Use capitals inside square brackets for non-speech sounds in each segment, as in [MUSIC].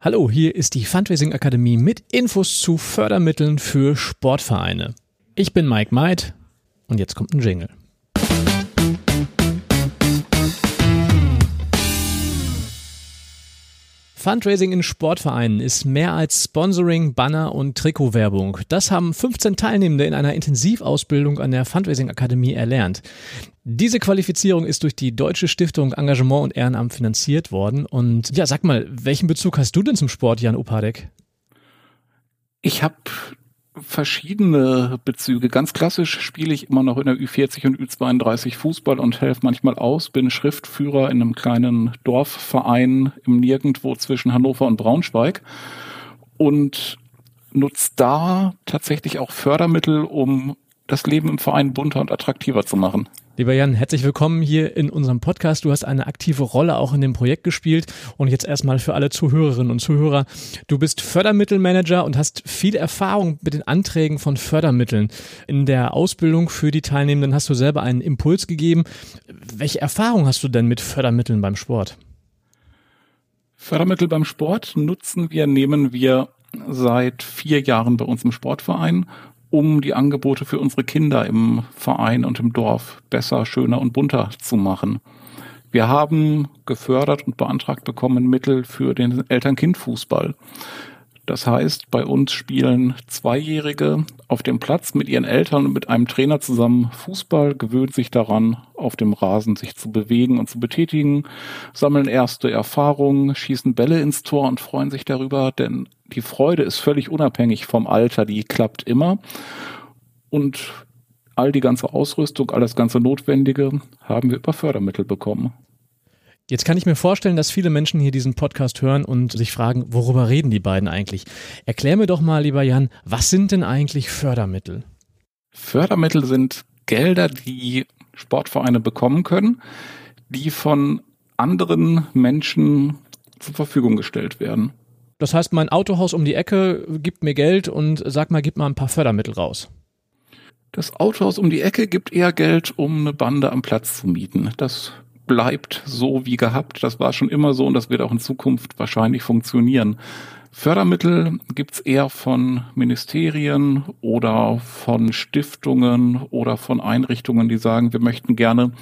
Hallo, hier ist die Fundraising Akademie mit Infos zu Fördermitteln für Sportvereine. Ich bin Mike Meid und jetzt kommt ein Jingle. Fundraising in Sportvereinen ist mehr als Sponsoring, Banner und Trikotwerbung. Das haben 15 Teilnehmende in einer Intensivausbildung an der Fundraising Akademie erlernt. Diese Qualifizierung ist durch die Deutsche Stiftung Engagement und Ehrenamt finanziert worden. Und ja, sag mal, welchen Bezug hast du denn zum Sport, Jan Opadek? Ich habe verschiedene Bezüge. Ganz klassisch spiele ich immer noch in der Ü40 und Ü32 Fußball und helfe manchmal aus, bin Schriftführer in einem kleinen Dorfverein im Nirgendwo zwischen Hannover und Braunschweig und nutze da tatsächlich auch Fördermittel, um das Leben im Verein bunter und attraktiver zu machen. Lieber Jan, herzlich willkommen hier in unserem Podcast. Du hast eine aktive Rolle auch in dem Projekt gespielt. Und jetzt erstmal für alle Zuhörerinnen und Zuhörer. Du bist Fördermittelmanager und hast viel Erfahrung mit den Anträgen von Fördermitteln. In der Ausbildung für die Teilnehmenden hast du selber einen Impuls gegeben. Welche Erfahrung hast du denn mit Fördermitteln beim Sport? Fördermittel beim Sport nutzen wir, nehmen wir seit vier Jahren bei uns im Sportverein um die Angebote für unsere Kinder im Verein und im Dorf besser, schöner und bunter zu machen. Wir haben gefördert und beantragt bekommen Mittel für den Eltern-Kind-Fußball. Das heißt, bei uns spielen Zweijährige auf dem Platz mit ihren Eltern und mit einem Trainer zusammen Fußball, gewöhnt sich daran, auf dem Rasen sich zu bewegen und zu betätigen, sammeln erste Erfahrungen, schießen Bälle ins Tor und freuen sich darüber, denn die Freude ist völlig unabhängig vom Alter, die klappt immer. Und all die ganze Ausrüstung, alles ganze Notwendige haben wir über Fördermittel bekommen. Jetzt kann ich mir vorstellen, dass viele Menschen hier diesen Podcast hören und sich fragen, worüber reden die beiden eigentlich? Erklär mir doch mal, lieber Jan, was sind denn eigentlich Fördermittel? Fördermittel sind Gelder, die Sportvereine bekommen können, die von anderen Menschen zur Verfügung gestellt werden. Das heißt, mein Autohaus um die Ecke gibt mir Geld und sag mal, gib mal ein paar Fördermittel raus. Das Autohaus um die Ecke gibt eher Geld, um eine Bande am Platz zu mieten. Das bleibt so wie gehabt. Das war schon immer so und das wird auch in Zukunft wahrscheinlich funktionieren. Fördermittel gibt's eher von Ministerien oder von Stiftungen oder von Einrichtungen, die sagen, wir möchten gerne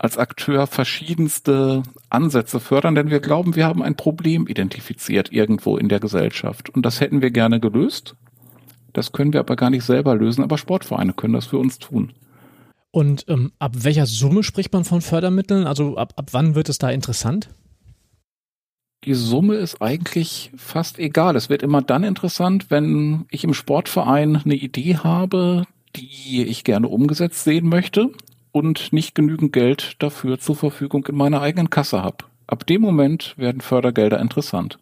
als Akteur verschiedenste Ansätze fördern, denn wir glauben, wir haben ein Problem identifiziert irgendwo in der Gesellschaft. Und das hätten wir gerne gelöst. Das können wir aber gar nicht selber lösen, aber Sportvereine können das für uns tun. Und ähm, ab welcher Summe spricht man von Fördermitteln? Also ab, ab wann wird es da interessant? Die Summe ist eigentlich fast egal. Es wird immer dann interessant, wenn ich im Sportverein eine Idee habe, die ich gerne umgesetzt sehen möchte und nicht genügend Geld dafür zur Verfügung in meiner eigenen Kasse habe. Ab dem Moment werden Fördergelder interessant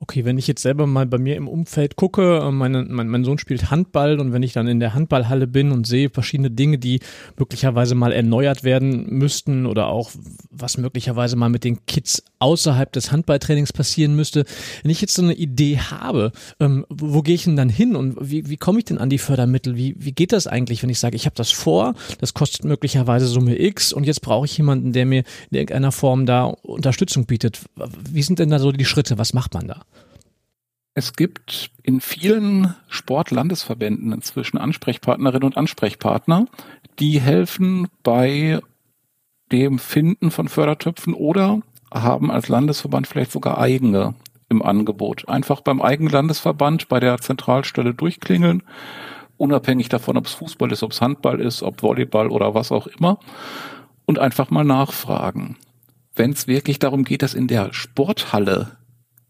okay, wenn ich jetzt selber mal bei mir im Umfeld gucke, äh, meine, mein, mein Sohn spielt Handball und wenn ich dann in der Handballhalle bin und sehe verschiedene Dinge, die möglicherweise mal erneuert werden müssten oder auch was möglicherweise mal mit den Kids außerhalb des Handballtrainings passieren müsste, wenn ich jetzt so eine Idee habe, ähm, wo, gehe ich denn dann hin und wie, wie komme ich denn an die Fördermittel? Wie, wie geht das eigentlich, wenn ich sage, ich habe das vor, das kostet möglicherweise Summe X und jetzt brauche ich jemanden, der mir in irgendeiner Form da Unterstützung bietet. Wie sind denn da so die Schritte? Was macht man da? Es gibt in vielen Sportlandesverbänden inzwischen Ansprechpartnerinnen und Ansprechpartner, die helfen bei dem Finden von Fördertöpfen oder haben als Landesverband vielleicht sogar eigene im Angebot. Einfach beim eigenen Landesverband bei der Zentralstelle durchklingeln, unabhängig davon, ob es Fußball ist, ob es Handball ist, ob Volleyball oder was auch immer, und einfach mal nachfragen. Wenn es wirklich darum geht, dass in der Sporthalle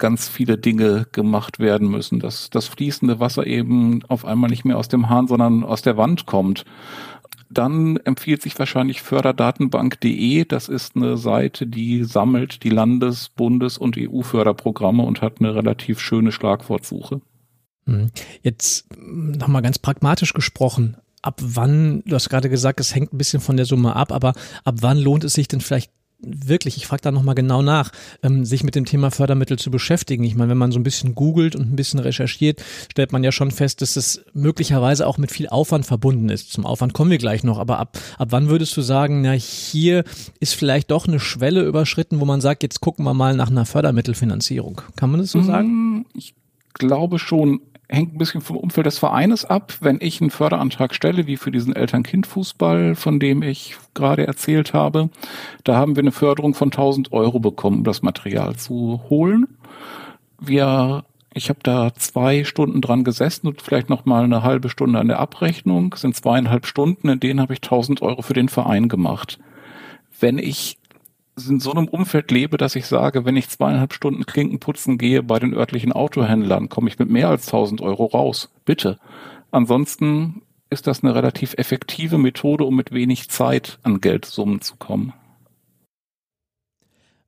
ganz viele Dinge gemacht werden müssen, dass das fließende Wasser eben auf einmal nicht mehr aus dem Hahn, sondern aus der Wand kommt. Dann empfiehlt sich wahrscheinlich förderdatenbank.de. Das ist eine Seite, die sammelt die Landes-, Bundes- und EU-Förderprogramme und hat eine relativ schöne Schlagwortsuche. Hm. Jetzt nochmal ganz pragmatisch gesprochen. Ab wann, du hast gerade gesagt, es hängt ein bisschen von der Summe ab, aber ab wann lohnt es sich denn vielleicht wirklich, ich frage da nochmal genau nach, ähm, sich mit dem Thema Fördermittel zu beschäftigen. Ich meine, wenn man so ein bisschen googelt und ein bisschen recherchiert, stellt man ja schon fest, dass es möglicherweise auch mit viel Aufwand verbunden ist. Zum Aufwand kommen wir gleich noch, aber ab, ab wann würdest du sagen, na, hier ist vielleicht doch eine Schwelle überschritten, wo man sagt, jetzt gucken wir mal nach einer Fördermittelfinanzierung. Kann man das so sagen? Mm, ich glaube schon, hängt ein bisschen vom Umfeld des Vereines ab. Wenn ich einen Förderantrag stelle, wie für diesen Eltern-Kind-Fußball, von dem ich gerade erzählt habe, da haben wir eine Förderung von 1000 Euro bekommen, um das Material zu holen. Wir, ich habe da zwei Stunden dran gesessen und vielleicht noch mal eine halbe Stunde an der Abrechnung. Sind zweieinhalb Stunden, in denen habe ich 1000 Euro für den Verein gemacht. Wenn ich in so einem Umfeld lebe, dass ich sage, wenn ich zweieinhalb Stunden Klinken putzen gehe bei den örtlichen Autohändlern, komme ich mit mehr als 1000 Euro raus. Bitte. Ansonsten ist das eine relativ effektive Methode, um mit wenig Zeit an Geldsummen zu kommen.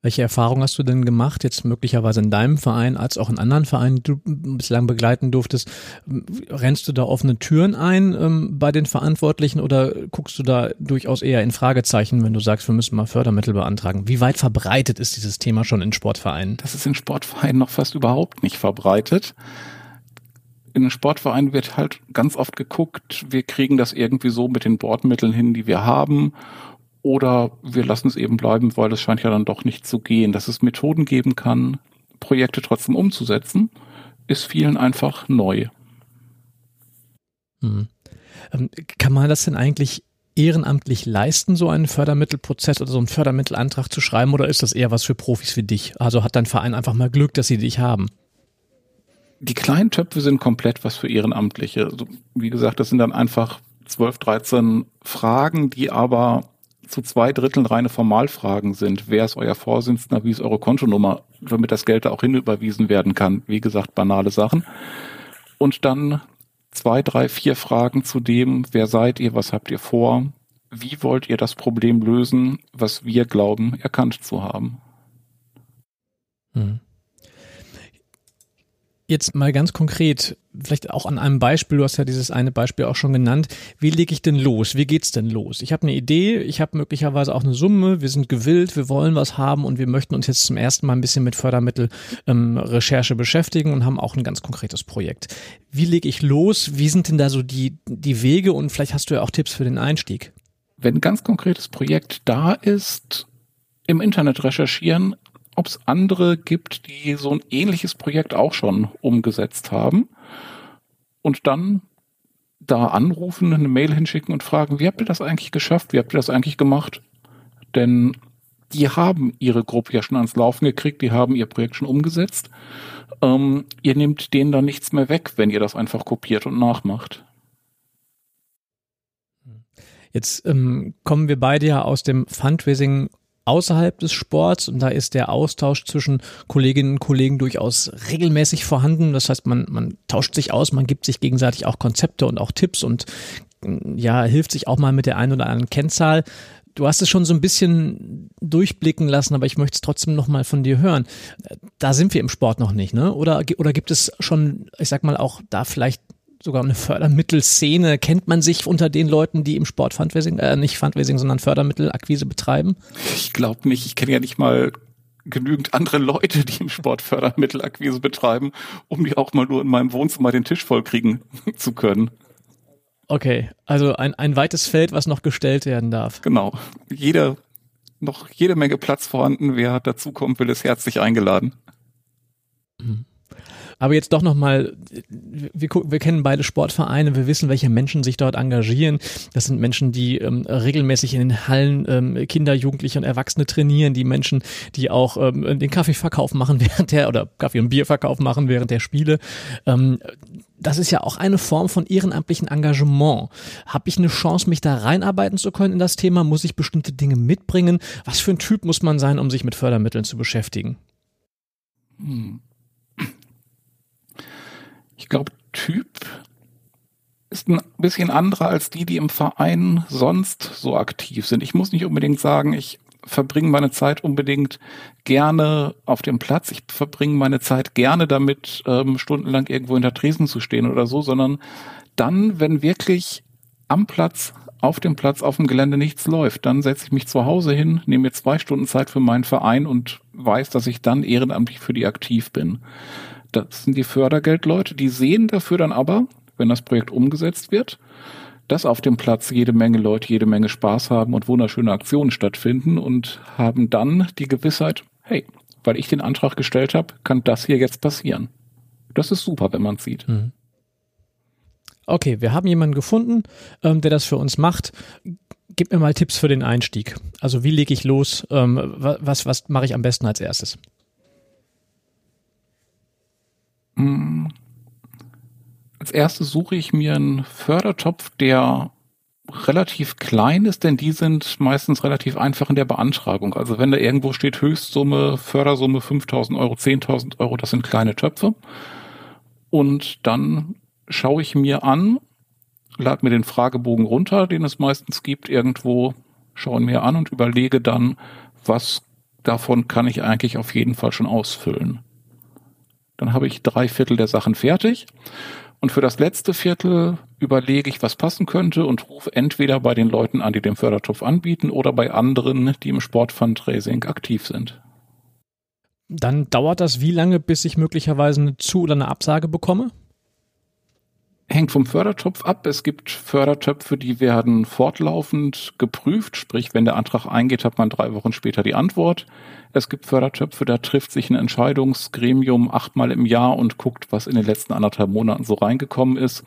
Welche Erfahrungen hast du denn gemacht, jetzt möglicherweise in deinem Verein als auch in anderen Vereinen, die du bislang begleiten durftest? Rennst du da offene Türen ein ähm, bei den Verantwortlichen oder guckst du da durchaus eher in Fragezeichen, wenn du sagst, wir müssen mal Fördermittel beantragen? Wie weit verbreitet ist dieses Thema schon in Sportvereinen? Das ist in Sportvereinen noch fast überhaupt nicht verbreitet. In Sportvereinen wird halt ganz oft geguckt, wir kriegen das irgendwie so mit den Bordmitteln hin, die wir haben oder wir lassen es eben bleiben, weil es scheint ja dann doch nicht zu gehen. Dass es Methoden geben kann, Projekte trotzdem umzusetzen, ist vielen einfach neu. Hm. Ähm, kann man das denn eigentlich ehrenamtlich leisten, so einen Fördermittelprozess oder so einen Fördermittelantrag zu schreiben, oder ist das eher was für Profis wie dich? Also hat dein Verein einfach mal Glück, dass sie dich haben? Die kleinen Töpfe sind komplett was für Ehrenamtliche. Also, wie gesagt, das sind dann einfach 12, 13 Fragen, die aber zu zwei Dritteln reine Formalfragen sind. Wer ist euer Vorsitzender? Wie ist eure Kontonummer? Damit das Geld da auch hinüberwiesen werden kann. Wie gesagt, banale Sachen. Und dann zwei, drei, vier Fragen zu dem, wer seid ihr? Was habt ihr vor? Wie wollt ihr das Problem lösen, was wir glauben, erkannt zu haben? Hm. Jetzt mal ganz konkret, vielleicht auch an einem Beispiel, du hast ja dieses eine Beispiel auch schon genannt. Wie lege ich denn los? Wie geht's denn los? Ich habe eine Idee, ich habe möglicherweise auch eine Summe, wir sind gewillt, wir wollen was haben und wir möchten uns jetzt zum ersten Mal ein bisschen mit Fördermittelrecherche ähm, beschäftigen und haben auch ein ganz konkretes Projekt. Wie lege ich los? Wie sind denn da so die, die Wege und vielleicht hast du ja auch Tipps für den Einstieg? Wenn ein ganz konkretes Projekt da ist, im Internet recherchieren, ob es andere gibt, die so ein ähnliches Projekt auch schon umgesetzt haben und dann da anrufen, eine Mail hinschicken und fragen, wie habt ihr das eigentlich geschafft? Wie habt ihr das eigentlich gemacht? Denn die haben ihre Gruppe ja schon ans Laufen gekriegt, die haben ihr Projekt schon umgesetzt. Ähm, ihr nehmt denen dann nichts mehr weg, wenn ihr das einfach kopiert und nachmacht. Jetzt ähm, kommen wir beide ja aus dem Fundraising außerhalb des Sports und da ist der Austausch zwischen Kolleginnen und Kollegen durchaus regelmäßig vorhanden. Das heißt, man, man tauscht sich aus, man gibt sich gegenseitig auch Konzepte und auch Tipps und ja, hilft sich auch mal mit der einen oder anderen Kennzahl. Du hast es schon so ein bisschen durchblicken lassen, aber ich möchte es trotzdem noch mal von dir hören. Da sind wir im Sport noch nicht, ne? Oder, oder gibt es schon, ich sag mal, auch da vielleicht sogar eine Fördermittelszene. Kennt man sich unter den Leuten, die im Sport Fundraising, äh, nicht Fundraising, sondern Fördermittelakquise betreiben? Ich glaube nicht. Ich kenne ja nicht mal genügend andere Leute, die im Sport Fördermittelakquise betreiben, um die auch mal nur in meinem Wohnzimmer den Tisch vollkriegen zu können. Okay, also ein, ein weites Feld, was noch gestellt werden darf. Genau. Jeder, noch jede Menge Platz vorhanden. Wer dazukommt, will es herzlich eingeladen. Aber jetzt doch nochmal, wir, wir kennen beide Sportvereine, wir wissen, welche Menschen sich dort engagieren. Das sind Menschen, die ähm, regelmäßig in den Hallen ähm, Kinder, Jugendliche und Erwachsene trainieren, die Menschen, die auch ähm, den Kaffeeverkauf machen [LAUGHS] während der, oder Kaffee- und Bierverkauf machen während der Spiele. Ähm, das ist ja auch eine Form von ehrenamtlichen Engagement. Habe ich eine Chance, mich da reinarbeiten zu können in das Thema? Muss ich bestimmte Dinge mitbringen? Was für ein Typ muss man sein, um sich mit Fördermitteln zu beschäftigen? Hm. Ich glaube, Typ ist ein bisschen anderer als die, die im Verein sonst so aktiv sind. Ich muss nicht unbedingt sagen, ich verbringe meine Zeit unbedingt gerne auf dem Platz. Ich verbringe meine Zeit gerne damit, ähm, stundenlang irgendwo hinter Tresen zu stehen oder so, sondern dann, wenn wirklich am Platz auf dem Platz, auf dem Gelände nichts läuft, dann setze ich mich zu Hause hin, nehme mir zwei Stunden Zeit für meinen Verein und weiß, dass ich dann ehrenamtlich für die aktiv bin. Das sind die Fördergeldleute, die sehen dafür dann aber, wenn das Projekt umgesetzt wird, dass auf dem Platz jede Menge Leute jede Menge Spaß haben und wunderschöne Aktionen stattfinden und haben dann die Gewissheit, hey, weil ich den Antrag gestellt habe, kann das hier jetzt passieren. Das ist super, wenn man es sieht. Mhm. Okay, wir haben jemanden gefunden, ähm, der das für uns macht. Gib mir mal Tipps für den Einstieg. Also wie lege ich los? Ähm, was was mache ich am besten als erstes? Mm. Als erstes suche ich mir einen Fördertopf, der relativ klein ist, denn die sind meistens relativ einfach in der Beantragung. Also wenn da irgendwo steht Höchstsumme, Fördersumme 5000 Euro, 10.000 Euro, das sind kleine Töpfe. Und dann schaue ich mir an, lade mir den Fragebogen runter, den es meistens gibt irgendwo, schaue ihn mir an und überlege dann, was davon kann ich eigentlich auf jeden Fall schon ausfüllen. Dann habe ich drei Viertel der Sachen fertig. Und für das letzte Viertel überlege ich, was passen könnte und rufe entweder bei den Leuten an, die den Fördertopf anbieten oder bei anderen, die im Sportfundraising aktiv sind. Dann dauert das wie lange, bis ich möglicherweise eine Zu- oder eine Absage bekomme? Hängt vom Fördertopf ab. Es gibt Fördertöpfe, die werden fortlaufend geprüft, sprich, wenn der Antrag eingeht, hat man drei Wochen später die Antwort. Es gibt Fördertöpfe, da trifft sich ein Entscheidungsgremium achtmal im Jahr und guckt, was in den letzten anderthalb Monaten so reingekommen ist.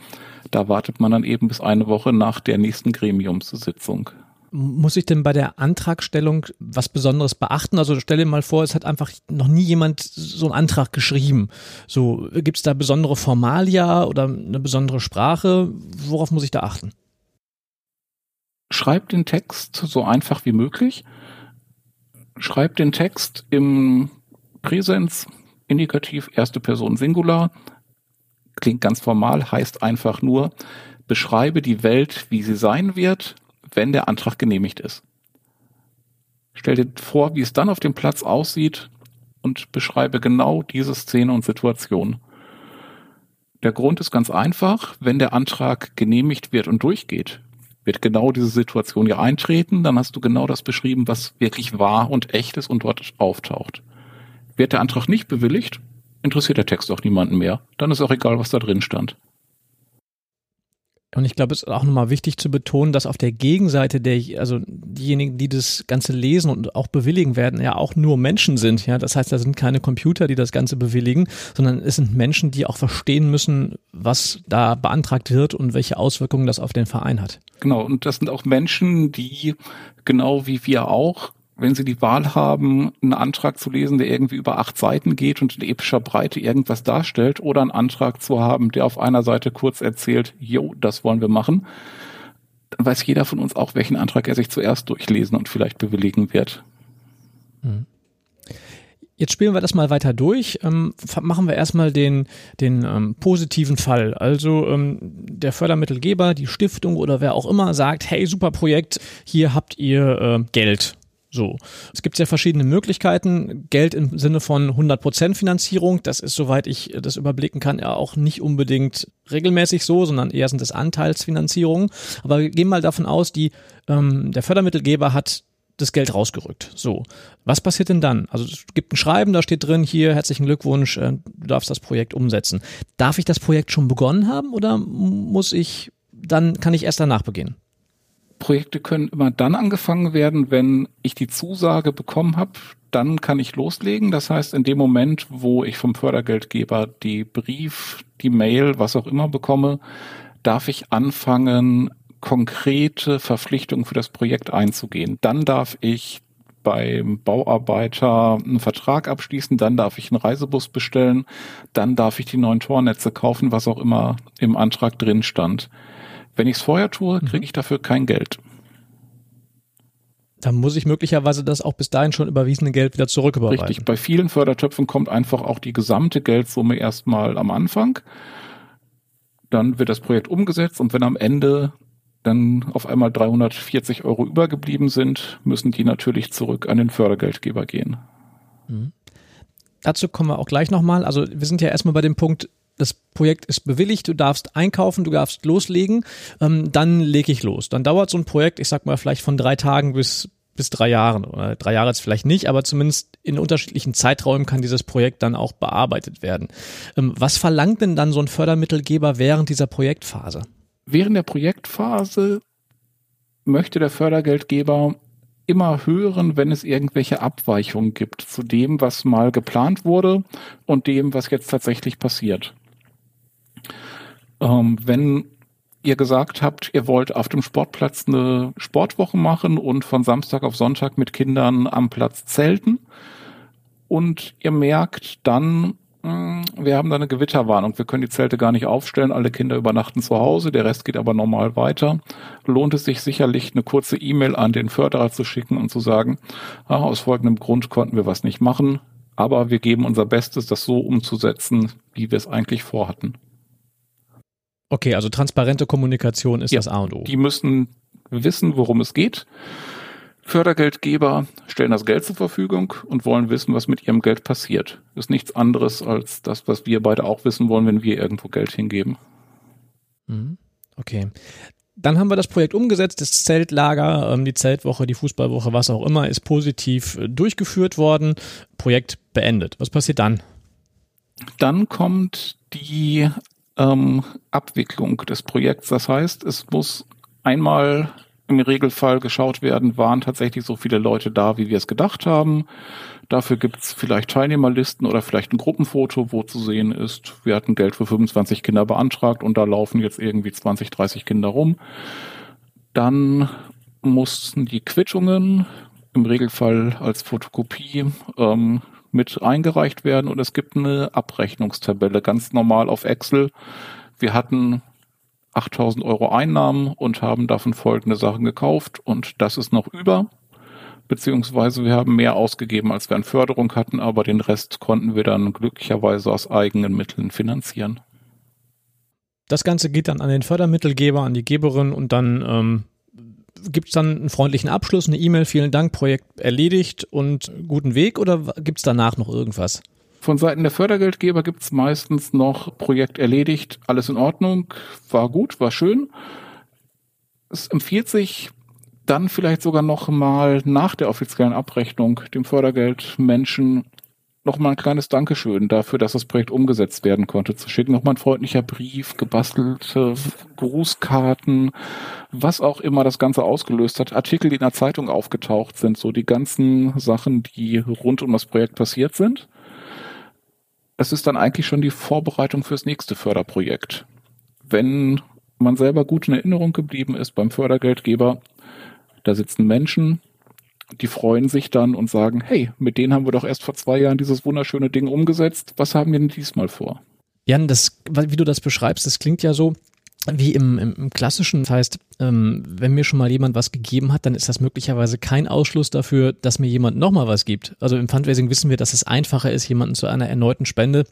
Da wartet man dann eben bis eine Woche nach der nächsten Gremiumssitzung. Muss ich denn bei der Antragstellung was Besonderes beachten? Also stell dir mal vor, es hat einfach noch nie jemand so einen Antrag geschrieben. So, gibt es da besondere Formalia oder eine besondere Sprache? Worauf muss ich da achten? Schreib den Text so einfach wie möglich. Schreib den Text im Präsens, Indikativ, erste Person Singular. Klingt ganz formal, heißt einfach nur, beschreibe die Welt, wie sie sein wird, wenn der Antrag genehmigt ist. Stell dir vor, wie es dann auf dem Platz aussieht und beschreibe genau diese Szene und Situation. Der Grund ist ganz einfach, wenn der Antrag genehmigt wird und durchgeht, wird genau diese Situation ja eintreten, dann hast du genau das beschrieben, was wirklich wahr und echt ist und dort auftaucht. Wird der Antrag nicht bewilligt, interessiert der Text auch niemanden mehr. Dann ist auch egal, was da drin stand. Und ich glaube, es ist auch nochmal wichtig zu betonen, dass auf der Gegenseite der, also diejenigen, die das Ganze lesen und auch bewilligen werden, ja auch nur Menschen sind. Ja, das heißt, da sind keine Computer, die das Ganze bewilligen, sondern es sind Menschen, die auch verstehen müssen, was da beantragt wird und welche Auswirkungen das auf den Verein hat. Genau. Und das sind auch Menschen, die genau wie wir auch wenn Sie die Wahl haben, einen Antrag zu lesen, der irgendwie über acht Seiten geht und in epischer Breite irgendwas darstellt, oder einen Antrag zu haben, der auf einer Seite kurz erzählt, jo, das wollen wir machen, dann weiß jeder von uns auch, welchen Antrag er sich zuerst durchlesen und vielleicht bewilligen wird. Hm. Jetzt spielen wir das mal weiter durch. Ähm, machen wir erstmal den, den ähm, positiven Fall. Also ähm, der Fördermittelgeber, die Stiftung oder wer auch immer sagt, hey, super Projekt, hier habt ihr äh, Geld. So. Es gibt sehr verschiedene Möglichkeiten. Geld im Sinne von 100% Finanzierung, das ist, soweit ich das überblicken kann, ja auch nicht unbedingt regelmäßig so, sondern eher sind es Anteilsfinanzierungen. Aber wir gehen mal davon aus, die, ähm, der Fördermittelgeber hat das Geld rausgerückt. So, was passiert denn dann? Also es gibt ein Schreiben, da steht drin, hier herzlichen Glückwunsch, äh, du darfst das Projekt umsetzen. Darf ich das Projekt schon begonnen haben oder muss ich dann kann ich erst danach beginnen? Projekte können immer dann angefangen werden, wenn ich die Zusage bekommen habe, dann kann ich loslegen. Das heißt, in dem Moment, wo ich vom Fördergeldgeber die Brief, die Mail, was auch immer bekomme, darf ich anfangen, konkrete Verpflichtungen für das Projekt einzugehen. Dann darf ich beim Bauarbeiter einen Vertrag abschließen, dann darf ich einen Reisebus bestellen, dann darf ich die neuen Tornetze kaufen, was auch immer im Antrag drin stand. Wenn ich es vorher tue, mhm. kriege ich dafür kein Geld. Dann muss ich möglicherweise das auch bis dahin schon überwiesene Geld wieder zurücküberweisen. Richtig, bei vielen Fördertöpfen kommt einfach auch die gesamte Geldsumme erstmal am Anfang. Dann wird das Projekt umgesetzt und wenn am Ende dann auf einmal 340 Euro übergeblieben sind, müssen die natürlich zurück an den Fördergeldgeber gehen. Mhm. Dazu kommen wir auch gleich nochmal. Also wir sind ja erstmal bei dem Punkt, das Projekt ist bewilligt, du darfst einkaufen, du darfst loslegen, ähm, dann lege ich los. Dann dauert so ein Projekt, ich sag mal, vielleicht von drei Tagen bis bis drei Jahren oder drei Jahre jetzt vielleicht nicht, aber zumindest in unterschiedlichen Zeiträumen kann dieses Projekt dann auch bearbeitet werden. Ähm, was verlangt denn dann so ein Fördermittelgeber während dieser Projektphase? Während der Projektphase möchte der Fördergeldgeber immer hören, wenn es irgendwelche Abweichungen gibt zu dem, was mal geplant wurde und dem, was jetzt tatsächlich passiert. Ähm, wenn ihr gesagt habt, ihr wollt auf dem Sportplatz eine Sportwoche machen und von Samstag auf Sonntag mit Kindern am Platz zelten. Und ihr merkt dann, hm, wir haben da eine Gewitterwarnung, wir können die Zelte gar nicht aufstellen, alle Kinder übernachten zu Hause, der Rest geht aber normal weiter. Lohnt es sich sicherlich, eine kurze E-Mail an den Förderer zu schicken und zu sagen, ah, aus folgendem Grund konnten wir was nicht machen, aber wir geben unser Bestes, das so umzusetzen, wie wir es eigentlich vorhatten. Okay, also transparente Kommunikation ist ja, das A und O. Die müssen wissen, worum es geht. Fördergeldgeber stellen das Geld zur Verfügung und wollen wissen, was mit ihrem Geld passiert. Ist nichts anderes als das, was wir beide auch wissen wollen, wenn wir irgendwo Geld hingeben. Mhm. Okay. Dann haben wir das Projekt umgesetzt, das Zeltlager, ähm, die Zeltwoche, die Fußballwoche, was auch immer, ist positiv äh, durchgeführt worden. Projekt beendet. Was passiert dann? Dann kommt die ähm, Abwicklung des Projekts. Das heißt, es muss einmal im Regelfall geschaut werden, waren tatsächlich so viele Leute da, wie wir es gedacht haben. Dafür gibt's vielleicht Teilnehmerlisten oder vielleicht ein Gruppenfoto, wo zu sehen ist, wir hatten Geld für 25 Kinder beantragt und da laufen jetzt irgendwie 20, 30 Kinder rum. Dann mussten die Quittungen im Regelfall als Fotokopie ähm, mit eingereicht werden und es gibt eine Abrechnungstabelle, ganz normal auf Excel. Wir hatten 8000 Euro Einnahmen und haben davon folgende Sachen gekauft und das ist noch über. Beziehungsweise wir haben mehr ausgegeben, als wir an Förderung hatten, aber den Rest konnten wir dann glücklicherweise aus eigenen Mitteln finanzieren. Das Ganze geht dann an den Fördermittelgeber, an die Geberin und dann ähm, gibt es dann einen freundlichen Abschluss, eine E-Mail, vielen Dank, Projekt erledigt und guten Weg oder gibt es danach noch irgendwas? Von Seiten der Fördergeldgeber gibt es meistens noch Projekt erledigt, alles in Ordnung, war gut, war schön. Es empfiehlt sich dann vielleicht sogar noch mal nach der offiziellen Abrechnung dem Fördergeldmenschen nochmal ein kleines Dankeschön dafür, dass das Projekt umgesetzt werden konnte, zu schicken. Nochmal ein freundlicher Brief, gebastelte Grußkarten, was auch immer das Ganze ausgelöst hat. Artikel, die in der Zeitung aufgetaucht sind, so die ganzen Sachen, die rund um das Projekt passiert sind. Es ist dann eigentlich schon die Vorbereitung fürs nächste Förderprojekt. Wenn man selber gut in Erinnerung geblieben ist beim Fördergeldgeber, da sitzen Menschen, die freuen sich dann und sagen, hey, mit denen haben wir doch erst vor zwei Jahren dieses wunderschöne Ding umgesetzt. Was haben wir denn diesmal vor? Jan, das, wie du das beschreibst, das klingt ja so wie im, im, im klassischen. Das heißt, ähm, wenn mir schon mal jemand was gegeben hat, dann ist das möglicherweise kein Ausschluss dafür, dass mir jemand nochmal was gibt. Also im Fundraising wissen wir, dass es einfacher ist, jemanden zu einer erneuten Spende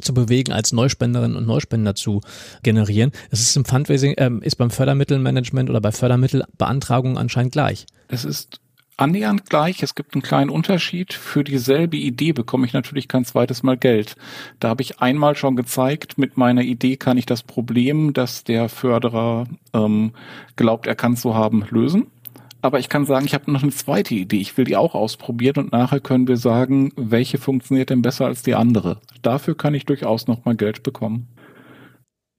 zu bewegen, als Neuspenderinnen und Neuspender zu generieren. Es ist im Fundraising, ähm, ist beim Fördermittelmanagement oder bei Fördermittelbeantragungen anscheinend gleich. Es ist annähernd gleich. Es gibt einen kleinen Unterschied. Für dieselbe Idee bekomme ich natürlich kein zweites Mal Geld. Da habe ich einmal schon gezeigt, mit meiner Idee kann ich das Problem, das der Förderer ähm, glaubt, er kann so haben, lösen. Aber ich kann sagen, ich habe noch eine zweite Idee. Ich will die auch ausprobieren und nachher können wir sagen, welche funktioniert denn besser als die andere. Dafür kann ich durchaus noch mal Geld bekommen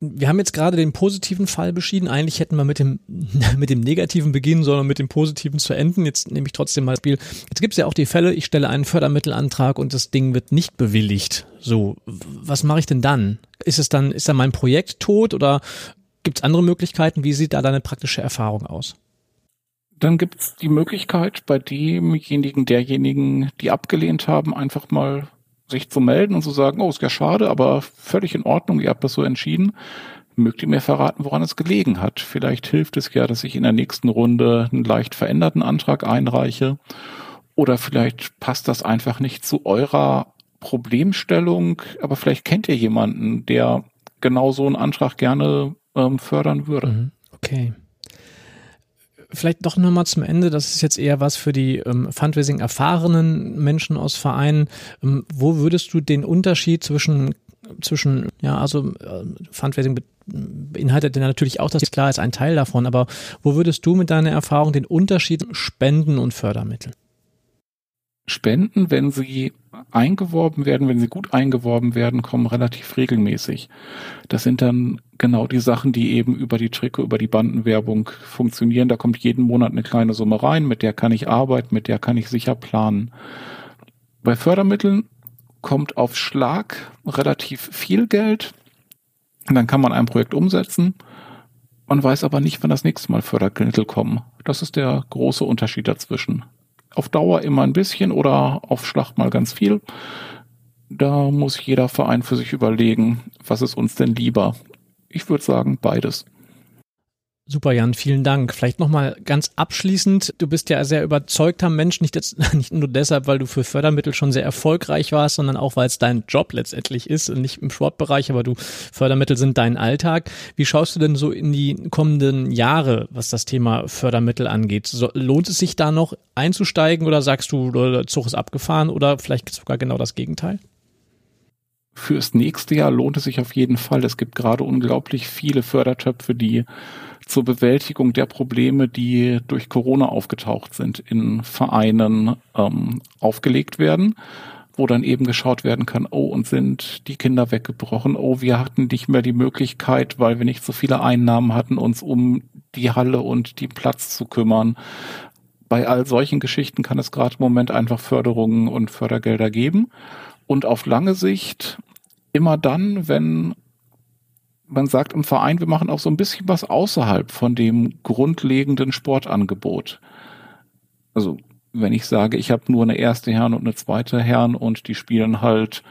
wir haben jetzt gerade den positiven Fall beschieden. Eigentlich hätten wir mit dem, [LAUGHS] mit dem negativen beginnen sollen und mit dem positiven zu enden. Jetzt nehme ich trotzdem mal das Spiel. Jetzt gibt es ja auch die Fälle, ich stelle einen Fördermittelantrag und das Ding wird nicht bewilligt. So, was mache ich denn dann? Ist es dann, ist dann mein Projekt tot oder gibt es andere Möglichkeiten? Wie sieht da deine praktische Erfahrung aus? Dann gibt es die Möglichkeit, bei demjenigen, derjenigen, die abgelehnt haben, einfach mal sich zu melden und zu sagen, oh, ist ja schade, aber völlig in Ordnung, ihr habt das so entschieden. Mögt ihr mir verraten, woran es gelegen hat? Vielleicht hilft es ja, dass ich in der nächsten Runde einen leicht veränderten Antrag einreiche. Oder vielleicht passt das einfach nicht zu eurer Problemstellung, aber vielleicht kennt ihr jemanden, der genau so einen Antrag gerne ähm, fördern würde. Mhm. Okay vielleicht doch nochmal zum Ende, das ist jetzt eher was für die ähm, Fundraising erfahrenen Menschen aus Vereinen. Ähm, wo würdest du den Unterschied zwischen zwischen, ja, also äh, Fundraising beinhaltet ja natürlich auch, dass klar ist ein Teil davon, aber wo würdest du mit deiner Erfahrung den Unterschied Spenden und Fördermittel? Spenden, wenn sie eingeworben werden, wenn sie gut eingeworben werden, kommen relativ regelmäßig. Das sind dann genau die Sachen, die eben über die Tricke, über die Bandenwerbung funktionieren. Da kommt jeden Monat eine kleine Summe rein, mit der kann ich arbeiten, mit der kann ich sicher planen. Bei Fördermitteln kommt auf Schlag relativ viel Geld. Und dann kann man ein Projekt umsetzen. Man weiß aber nicht, wann das nächste Mal Fördermittel kommen. Das ist der große Unterschied dazwischen auf Dauer immer ein bisschen oder auf Schlag mal ganz viel. Da muss jeder Verein für sich überlegen, was ist uns denn lieber. Ich würde sagen, beides. Super, Jan, vielen Dank. Vielleicht nochmal ganz abschließend. Du bist ja ein sehr überzeugter Mensch, nicht, jetzt, [LAUGHS] nicht nur deshalb, weil du für Fördermittel schon sehr erfolgreich warst, sondern auch, weil es dein Job letztendlich ist nicht im Sportbereich, aber du Fördermittel sind dein Alltag. Wie schaust du denn so in die kommenden Jahre, was das Thema Fördermittel angeht? So, lohnt es sich da noch einzusteigen oder sagst du, der Zug ist abgefahren oder vielleicht sogar genau das Gegenteil? Fürs nächste Jahr lohnt es sich auf jeden Fall. Es gibt gerade unglaublich viele Fördertöpfe, die zur Bewältigung der Probleme, die durch Corona aufgetaucht sind, in Vereinen ähm, aufgelegt werden, wo dann eben geschaut werden kann, oh, und sind die Kinder weggebrochen, oh, wir hatten nicht mehr die Möglichkeit, weil wir nicht so viele Einnahmen hatten, uns um die Halle und den Platz zu kümmern. Bei all solchen Geschichten kann es gerade im Moment einfach Förderungen und Fördergelder geben. Und auf lange Sicht immer dann, wenn man sagt im Verein, wir machen auch so ein bisschen was außerhalb von dem grundlegenden Sportangebot. Also wenn ich sage, ich habe nur eine erste Herren und eine zweite Herren und die spielen halt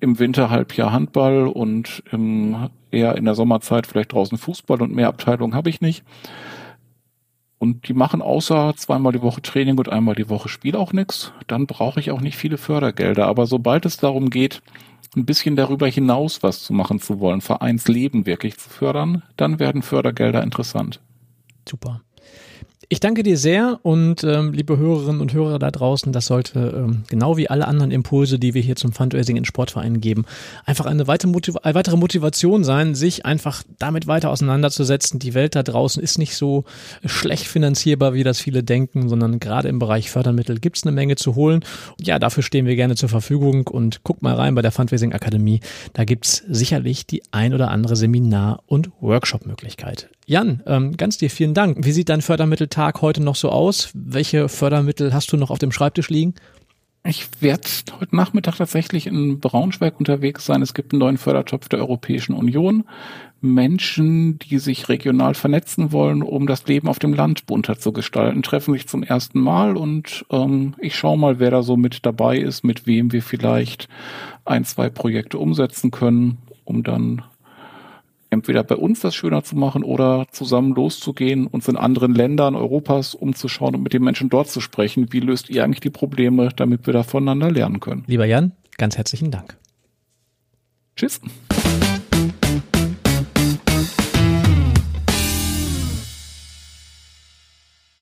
im Winter Halbjahr Handball und im, eher in der Sommerzeit vielleicht draußen Fußball und mehr Abteilungen habe ich nicht. Und die machen außer zweimal die Woche Training und einmal die Woche Spiel auch nichts. Dann brauche ich auch nicht viele Fördergelder. Aber sobald es darum geht, ein bisschen darüber hinaus was zu machen zu wollen, Vereinsleben wirklich zu fördern, dann werden Fördergelder interessant. Super. Ich danke dir sehr und ähm, liebe Hörerinnen und Hörer da draußen, das sollte ähm, genau wie alle anderen Impulse, die wir hier zum Fundraising in Sportvereinen geben, einfach eine weitere, Motiv eine weitere Motivation sein, sich einfach damit weiter auseinanderzusetzen. Die Welt da draußen ist nicht so schlecht finanzierbar, wie das viele denken, sondern gerade im Bereich Fördermittel gibt es eine Menge zu holen. Ja, dafür stehen wir gerne zur Verfügung und guck mal rein bei der Fundraising Akademie. Da gibt's sicherlich die ein oder andere Seminar- und Workshop-Möglichkeit. Jan, ähm, ganz dir vielen Dank. Wie sieht dein Fördermitteltag heute noch so aus? Welche Fördermittel hast du noch auf dem Schreibtisch liegen? Ich werde heute Nachmittag tatsächlich in Braunschweig unterwegs sein. Es gibt einen neuen Fördertopf der Europäischen Union. Menschen, die sich regional vernetzen wollen, um das Leben auf dem Land bunter zu gestalten, treffen sich zum ersten Mal und ähm, ich schaue mal, wer da so mit dabei ist, mit wem wir vielleicht ein, zwei Projekte umsetzen können, um dann entweder bei uns das schöner zu machen oder zusammen loszugehen, uns in anderen Ländern Europas umzuschauen und mit den Menschen dort zu sprechen. Wie löst ihr eigentlich die Probleme, damit wir da voneinander lernen können? Lieber Jan, ganz herzlichen Dank. Tschüss.